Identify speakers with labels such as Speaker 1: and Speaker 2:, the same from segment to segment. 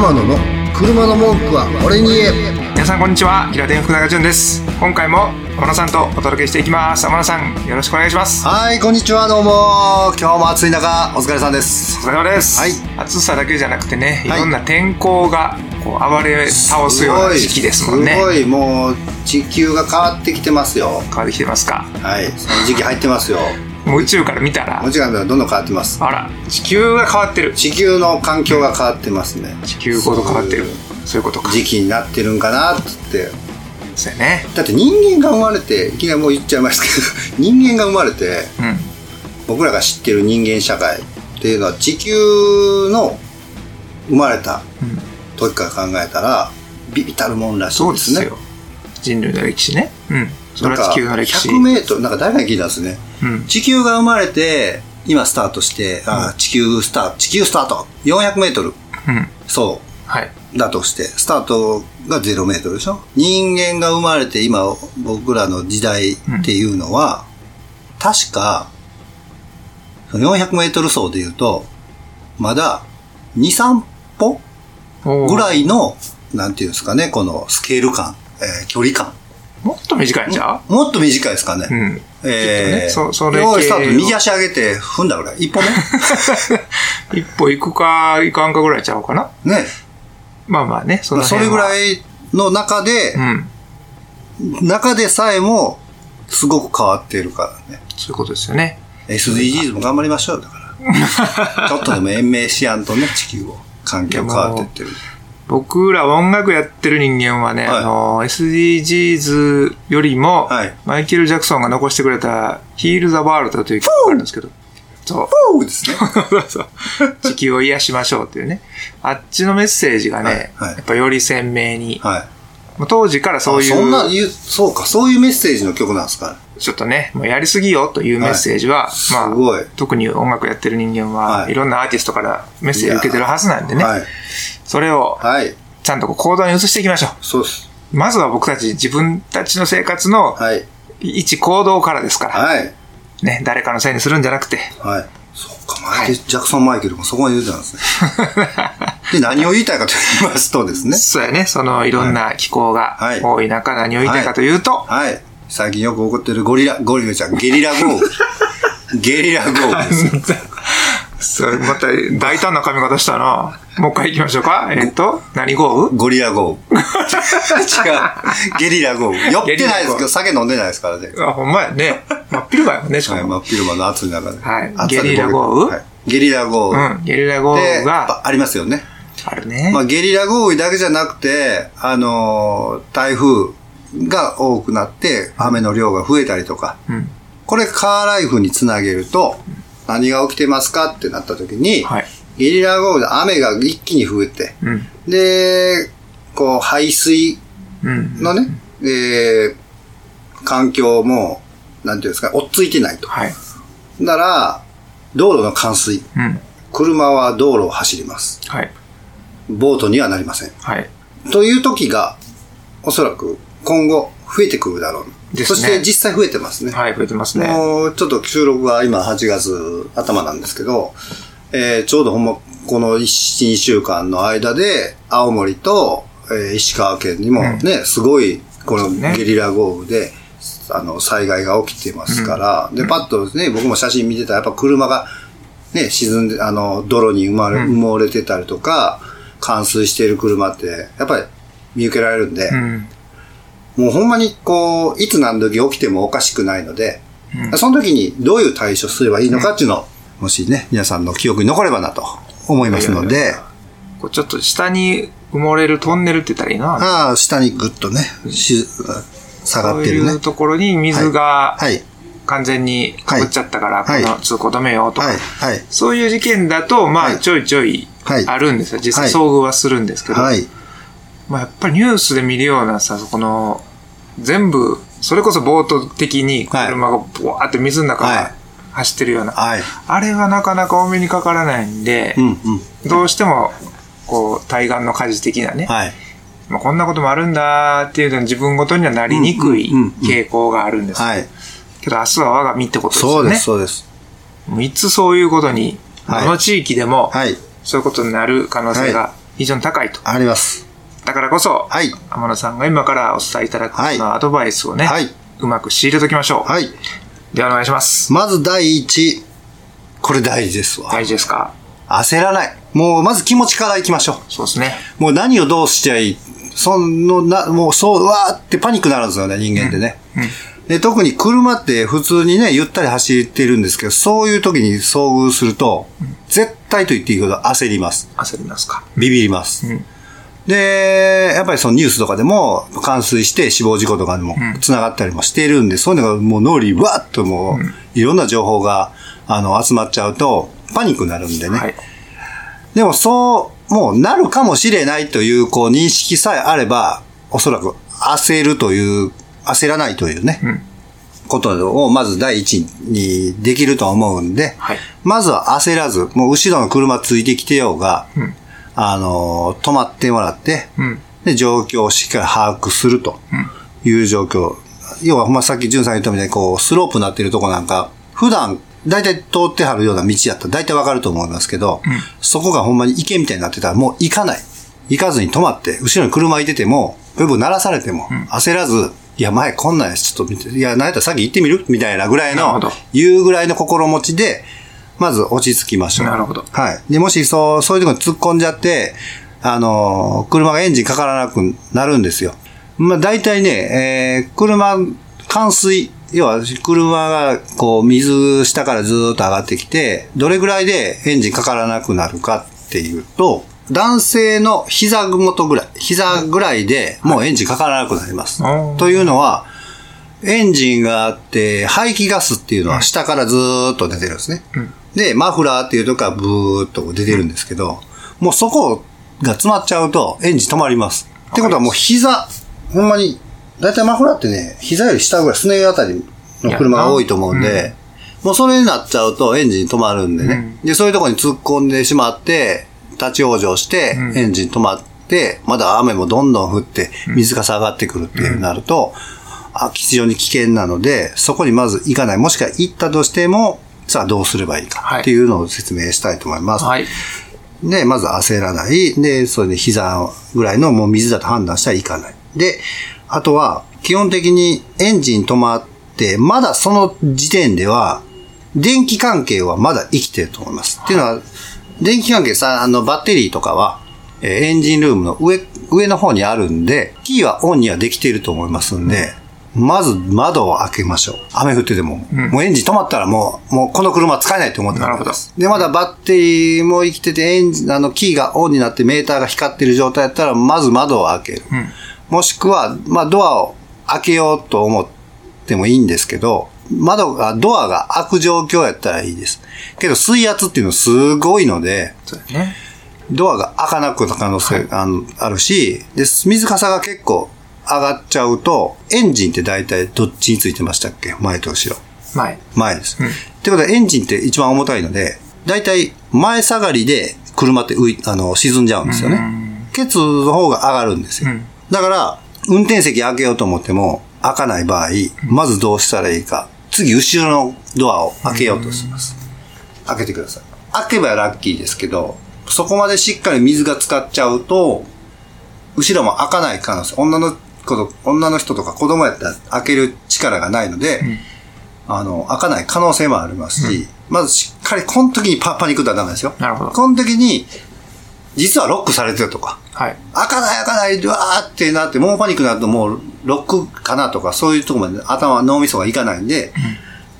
Speaker 1: 天野の車の文句は俺に言え。
Speaker 2: 皆さんこんにちは。平田福永潤です。今回も天野さんとお届けしていきます。天野さんよろしくお願いします。
Speaker 1: はいこんにちはどうも。今日も暑い中お疲れさんです。
Speaker 2: お疲れ様です、
Speaker 1: はい。
Speaker 2: 暑さだけじゃなくてねい。ろんな天候がこう暴れ倒すような時期ですもんね。
Speaker 1: すごい。もう地球が変わってきてますよ。
Speaker 2: 変わってきてますか。
Speaker 1: はい。その時期入ってますよ
Speaker 2: もう宇宙から見たら
Speaker 1: もちろんどんどん変わってます。
Speaker 2: あら地球が変わってる。
Speaker 1: 地球の環境が変わってますね。
Speaker 2: 地球ごと変わってる。そういうことか。
Speaker 1: 時期になってるんかなっつって。
Speaker 2: そうやね。
Speaker 1: だって人間が生まれていきなりもう言っちゃいますけど 人間が生まれて
Speaker 2: うん。
Speaker 1: 僕らが知ってる人間社会っていうのは地球の生まれた時から考えたらビビたるもんらしいでね。
Speaker 2: そうですすよ。人類の歴史ね。うん。それは地球の歴史。
Speaker 1: 100メートルなんか誰が聞いたんですね
Speaker 2: うん。
Speaker 1: 地球が生まれて今スタートして、あ地球スタート地球スタート。400メートル。
Speaker 2: うん。
Speaker 1: そ
Speaker 2: はい、
Speaker 1: うだとしてスタートが0メートルでしょ？人間が生まれて今僕らの時代っていうのは、確か400メートル走で言うとまだ23歩ぐ
Speaker 2: い
Speaker 1: らいのなんていうんですかねこのスケール感、えー距離感
Speaker 2: もっと短いんじゃ
Speaker 1: もっと短いですかね。
Speaker 2: ううん
Speaker 1: えー、
Speaker 2: ねそそれ
Speaker 1: 用意スタート右足上げて踏んだぐらい。一歩目
Speaker 2: 一歩行くか行かんかぐらいちゃうかな？
Speaker 1: ね。
Speaker 2: まあまあねその
Speaker 1: それぐ
Speaker 2: い
Speaker 1: らいの中で
Speaker 2: う、ん
Speaker 1: 中でさえもすごく変わっているからね。
Speaker 2: そういうことですよね
Speaker 1: SDGs も頑張りましょうだから。ちょっとでも延命しやんとね、地球を。環境変わってってる。
Speaker 2: 僕ら音楽やってる人間はね、
Speaker 1: はい。
Speaker 2: あの SDGs よりも、
Speaker 1: はい。
Speaker 2: マイケル・ジャクソンが残してくれた「Heal the World」という曲があるんですけど。そう。
Speaker 1: そうですね。
Speaker 2: そうそう地球を癒しましょうっていうね。あっちのメッセージがね、
Speaker 1: はい。はい。
Speaker 2: やっぱより鮮明に、
Speaker 1: はい。
Speaker 2: 当時からそうい
Speaker 1: あそんなそうか、そういうメッセージの曲なんですか。
Speaker 2: ちょっとねもうやりすぎよというメッセージは、
Speaker 1: す
Speaker 2: まあ特に音楽やってる人間は、
Speaker 1: はい
Speaker 2: い、ろんなアーティストからメッセージ受けてるはずなんでね、
Speaker 1: はい。
Speaker 2: それを
Speaker 1: はい。
Speaker 2: ちゃんと行動に移していきましょ
Speaker 1: そうです。
Speaker 2: うまずは僕たち自分たちの生活の
Speaker 1: はい。
Speaker 2: 一行動からですから、
Speaker 1: はい。
Speaker 2: ね、誰かのせいにするんじゃなくて、
Speaker 1: はい。そうか、マイケル、ジャクソン・マイケルもそこまで言うてたんですね。で、何を言いたいかと言いますとですね。
Speaker 2: そうやね、そのいろんな気候が
Speaker 1: はい
Speaker 2: 多い中、何を言いたいかというと、
Speaker 1: はい。最近よく起こってるゴリラ、ゴリラちゃん、ゲリラ豪雨。ゲリラ豪雨です。
Speaker 2: それまた大胆な髪型したな。もう一回行きましょうか。えっと、何豪雨
Speaker 1: ゴリラ豪雨。違う。ゲリラ豪雨。酔ってないですけど、酒飲んでないですからね。
Speaker 2: あ、ほんまやね。真っ昼間やもんね、しか
Speaker 1: はい、
Speaker 2: も。
Speaker 1: 真っ昼間の暑い中で。
Speaker 2: はいゲリラ豪雨
Speaker 1: はいゲリラ豪
Speaker 2: う
Speaker 1: 雨。
Speaker 2: ん、ゲリラ豪
Speaker 1: で、
Speaker 2: 雨が
Speaker 1: ぱありますよね。
Speaker 2: あるね。
Speaker 1: まあ、ゲリラ豪雨だけじゃなくて、あのー台風が多くなって、雨の量が増えたりとか、
Speaker 2: うん。
Speaker 1: これカーライフにつなげると、何が起きてますかってなった時に、
Speaker 2: はい。
Speaker 1: ゲリラ豪雨で雨が一気に増えて、
Speaker 2: うん。
Speaker 1: で、こう、排水
Speaker 2: うん。
Speaker 1: のね、えー環境も、なんていうんですか、追っついてないと。
Speaker 2: はい。
Speaker 1: なら、道路の冠水。
Speaker 2: うん。
Speaker 1: 車は道路を走ります。
Speaker 2: はい。
Speaker 1: ボートにはなりません。
Speaker 2: はい。
Speaker 1: という時が、おそらく今後増えてくるだろう。
Speaker 2: ですね
Speaker 1: そして実際増えてますね。
Speaker 2: はい、増えてますね。
Speaker 1: もうちょっと収録は今8月頭なんですけど、えーちょうどほんまこの1、2週間の間で、青森と、えー石川県にもね、すごい、この
Speaker 2: ね
Speaker 1: ゲリラ豪雨で、あの、災害が起きてますから、で、パッとね、僕も写真見てたら、やっぱ車が、ね、沈んで、あの、泥に埋まれ、埋もれてたりとか、冠水している車って、やっぱり見受けられるんで、
Speaker 2: うん。
Speaker 1: もうほんまにこう、いつ何時起きてもおかしくないので、その時にどういう対処すればいいのかっていうのを、もしね、皆さんの記憶に残ればなと思いますの
Speaker 2: いやい
Speaker 1: で、
Speaker 2: こうちょっと下に埋もれるトンネルって言ったらいいな。
Speaker 1: ああ、下にグッとね、し下がってるね
Speaker 2: そういう。ところに水が
Speaker 1: はい。
Speaker 2: 完全にかぶっちゃったから、
Speaker 1: はい
Speaker 2: この通行止めようとか、
Speaker 1: はい。はい。
Speaker 2: そういう事件だと、まあ、
Speaker 1: はい
Speaker 2: ちょいちょい
Speaker 1: はい
Speaker 2: あるんですよ。実際
Speaker 1: はい
Speaker 2: 遭遇はするんですけど、
Speaker 1: はい。
Speaker 2: まあ、やっぱりニュースで見るようなさ、この、全部、それこそボート的に車がボワーって水の中
Speaker 1: はい
Speaker 2: 走ってるような、
Speaker 1: はい。
Speaker 2: あれはなかなかお目にかからないんで、
Speaker 1: うんうん。
Speaker 2: どうしても、こう、対岸の火事的なね、
Speaker 1: はい。
Speaker 2: まあ、こんなこともあるんだっていうのに自分ごとにはなりにくい
Speaker 1: うんうんうんうん
Speaker 2: 傾向があるんです。
Speaker 1: はい。
Speaker 2: けど明日は我が身ってことですよね。
Speaker 1: そうです、そうです。
Speaker 2: いつそういうことに、
Speaker 1: はい
Speaker 2: この地域でも、
Speaker 1: はい。
Speaker 2: そういうことになる可能性が非常に高いと。
Speaker 1: あります。
Speaker 2: だからこそ、
Speaker 1: はい。
Speaker 2: 天野さんが今からお伝えいただくのアドバイスをね、
Speaker 1: はい。
Speaker 2: うまく仕入れときましょう。
Speaker 1: はい。
Speaker 2: ではお願いします。
Speaker 1: まず第一、これ大事ですわ。
Speaker 2: 大事ですか？
Speaker 1: 焦らない。もうまず気持ちからいきましょ
Speaker 2: そうですね。
Speaker 1: う。もう何をどうしちゃいい。そのな、もうそう、うわーってパニックになるんですよね、人間ってね。で特に車って普通にね、ゆったり走ってるんですけど、そういう時に遭遇すると、絶対と言っていいほど焦ります。
Speaker 2: 焦りますか？
Speaker 1: ビビります。
Speaker 2: うん
Speaker 1: で、やっぱりそのニュースとかでも、冠水して死亡事故とかにも繋がったりもしているんで、そういうのがもう脳裏にわっともう、いろんな情報が、あの、集まっちゃうと、パニックになるんでね。
Speaker 2: はい。
Speaker 1: でもそう、もうなるかもしれないという、こう、認識さえあれば、おそらく焦るという、焦らないというね、
Speaker 2: うん。
Speaker 1: ことをまず第一にできると思うんで、
Speaker 2: はい。
Speaker 1: まずは焦らず、もう後ろの車ついてきてようが、
Speaker 2: うん
Speaker 1: あの、止まってもらって、
Speaker 2: うん。
Speaker 1: で、状況をしっかり把握するという状況。要は、まあ、さっき淳さん言ったみたいに、こう、スロープになっているとこなんか、普段、大体通ってはるような道やったら大体わかると思いますけど、そこがほんまに池みたいになってたらもう行かない。行かずに止まって、後ろに車いてても、ブーブー鳴らされても、焦らず、いや、前こんなんやし、ちょっと見て、いや、なんやったら先行ってみる？みたいなぐらいのいうぐらいの心持ちで、まず落ち着きましょう。
Speaker 2: なるほど
Speaker 1: はい。で、もしそう、そういうとこに突っ込んじゃって、あの、車がエンジンかからなくなるんですよ。まあ、大体ね、えー、車、冠水、要は車がこう水下からずーっと上がってきて、どれぐらいでエンジンかからなくなるかっていうと、男性の膝元ぐらい、膝ぐらいでもうエンジンかからなくなります。
Speaker 2: おー
Speaker 1: というのは、エンジンがあって、排気ガスっていうのは下からずーっと出てるんですね。で、マフラーっていうとこからブーっと出てるんですけど、もうそこが詰まっちゃうとエンジン止まります。ってことはもう膝、ほんまに、だいたいマフラーってね、膝より下ぐらい、すねあたりの車が多いと思うんで、もうそれになっちゃうとエンジン止まるんでね。で、そういうところに突っ込んでしまって、立ち往生して、エンジン止まって、まだ雨もどんどん降って、水が下がってくるっていうなると、あ非常に危険なので、そこにまず行かない。もしくは行ったとしても、さあどうすればいいかっていうのを説明したいと思います。
Speaker 2: はい。
Speaker 1: で、まず焦らない。で、それで膝ぐらいのもう水だと判断したら行かない。で、あとは、基本的にエンジン止まって、まだその時点では、電気関係はまだ生きてると思います。っていうのは、電気関係さ、あの、バッテリーとかは、えーエンジンルームの上、上の方にあるんで、キーはオンにはできていると思いますんで、まず窓を開けましょう。雨降ってても、もうエンジン止まったらもう、もうこの車使えないと思って
Speaker 2: なるほど
Speaker 1: で、まだバッテリーも生きてて、エンジン、あの、キーがオンになってメーターが光ってる状態だったら、まず窓を開ける。もしくは、まあ、ドアを開けようと思ってもいいんですけど、窓が、ドアが開く状況やったらいいです。けど、水圧っていうのすごいので、
Speaker 2: ね。
Speaker 1: ドアが開かなくなる可能性があるし、で、水かさが結構上がっちゃうと、エンジンって大体どっちについてましたっけ？前と後ろ。
Speaker 2: 前。
Speaker 1: 前です。ってことはエンジンって一番重たいので、大体前下がりで車って浮いあの沈んじゃうんですよね。ケツの方が上がるんですよ。だから、運転席開けようと思っても開かない場合、まずどうしたらいいか。次、後ろのドアを開けようとします。開けてください。開けばラッキーですけど、そこまでしっかり水が浸かっちゃうと、後ろも開かない可能性。女の子と、女の人とか子供やったら開ける力がないので、あの、開かない可能性もありますし、まずしっかり、この時にパパニックったらダメですよ。
Speaker 2: なるほど。
Speaker 1: この時に、実はロックされてるとか、
Speaker 2: はい。
Speaker 1: 開かない開かない、うわーってなって、もうパニックになるともうロックかなとか、そういうところまで頭、脳みそがいかないんで、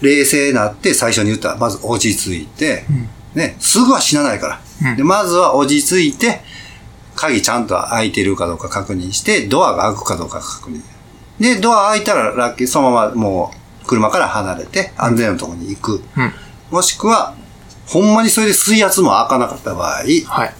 Speaker 1: 冷静になって最初に言ったら、まず落ち着いて、ね、すぐは死なないから。で、まずは落ち着いて、鍵ちゃんと開いてるかどうか確認して、ドアが開くかどうか確認。で、ドア開いたらラッキー、そのままもう車から離れて安全なところに行く。
Speaker 2: うん。
Speaker 1: もしくは、ほんまにそれで水圧も開かなかった場合、
Speaker 2: はい。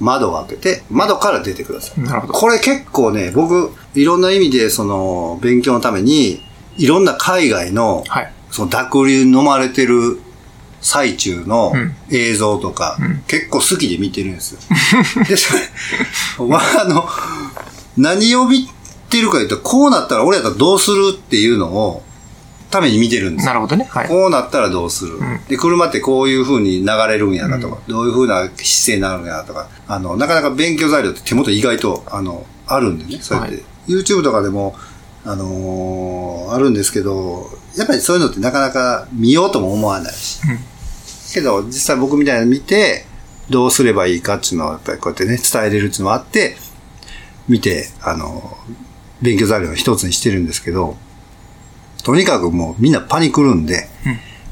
Speaker 1: 窓を開けて、窓から出てください。
Speaker 2: なるほど。
Speaker 1: これ結構ね、僕、いろんな意味で、その、勉強のために、いろんな海外の、
Speaker 2: はい。
Speaker 1: その濁流に飲まれてる最中の
Speaker 2: うん
Speaker 1: 映像とか、結構好きで見てるんですよ。で、それ、まあ、あの、何を見てるか言うと、こうなったら俺やったらどうするっていうのを、ために見てるんです
Speaker 2: なるほどね。はい。
Speaker 1: こうなったらどうする、
Speaker 2: ん
Speaker 1: で、車ってこういう風に流れるんやなとか、どういう風な姿勢になるんやなとか、あの、なかなか勉強材料って手元意外と、あの、あるんでね、そうやって。
Speaker 2: はい
Speaker 1: YouTube とかでも、あのーあるんですけど、やっぱりそういうのってなかなか見ようとも思わないし。
Speaker 2: うん
Speaker 1: けど、実際僕みたいなの見て、どうすればいいかっていうのは、やっぱりこうやってね、伝えれるっていうのがあって、見て、あの、勉強材料の一つにしてるんですけど、とにかくもうみんなパニクるんで、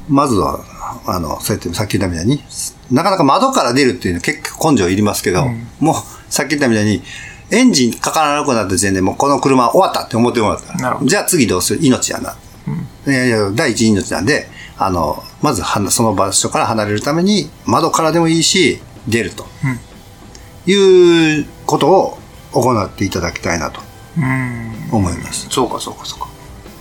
Speaker 1: まずは、あの、そうやってさっき言ったみたいに、なかなか窓から出るっていうのは結構根性いりますけど、もうさっき言ったみたいに、エンジンかからなくなった時点でもうこの車終わったって思ってもらったら、じゃあ次どうする？命やな。いやいや、第一命なんで、あの、まずはなその場所から離れるために、窓からでもいいし、出ると。いうことを行っていただきたいなと
Speaker 2: うん。
Speaker 1: 思います。
Speaker 2: そうか、そうか、そうか。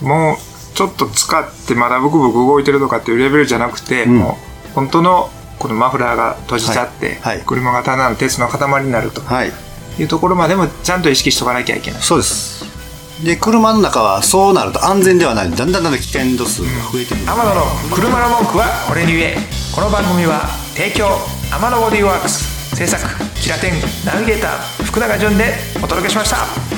Speaker 2: もう、ちょっと使ってまだブクブク動いてるとかっていうレベルじゃなくて、
Speaker 1: ん
Speaker 2: もう、本当の、このマフラーが閉じちゃって、
Speaker 1: はいはい
Speaker 2: 車が単なる鉄の塊になると
Speaker 1: はい。
Speaker 2: いうところまでもちゃんと意識しとかなきゃいけない。
Speaker 1: そうです。で、車の中はそうなると安全ではない。だんだんだんだん危険度数が増えてくる。
Speaker 2: 天野の車の文句は俺に言えこの番組は提供天野ボディーワークス制作キラテンナビゲーター福永潤でお届けしました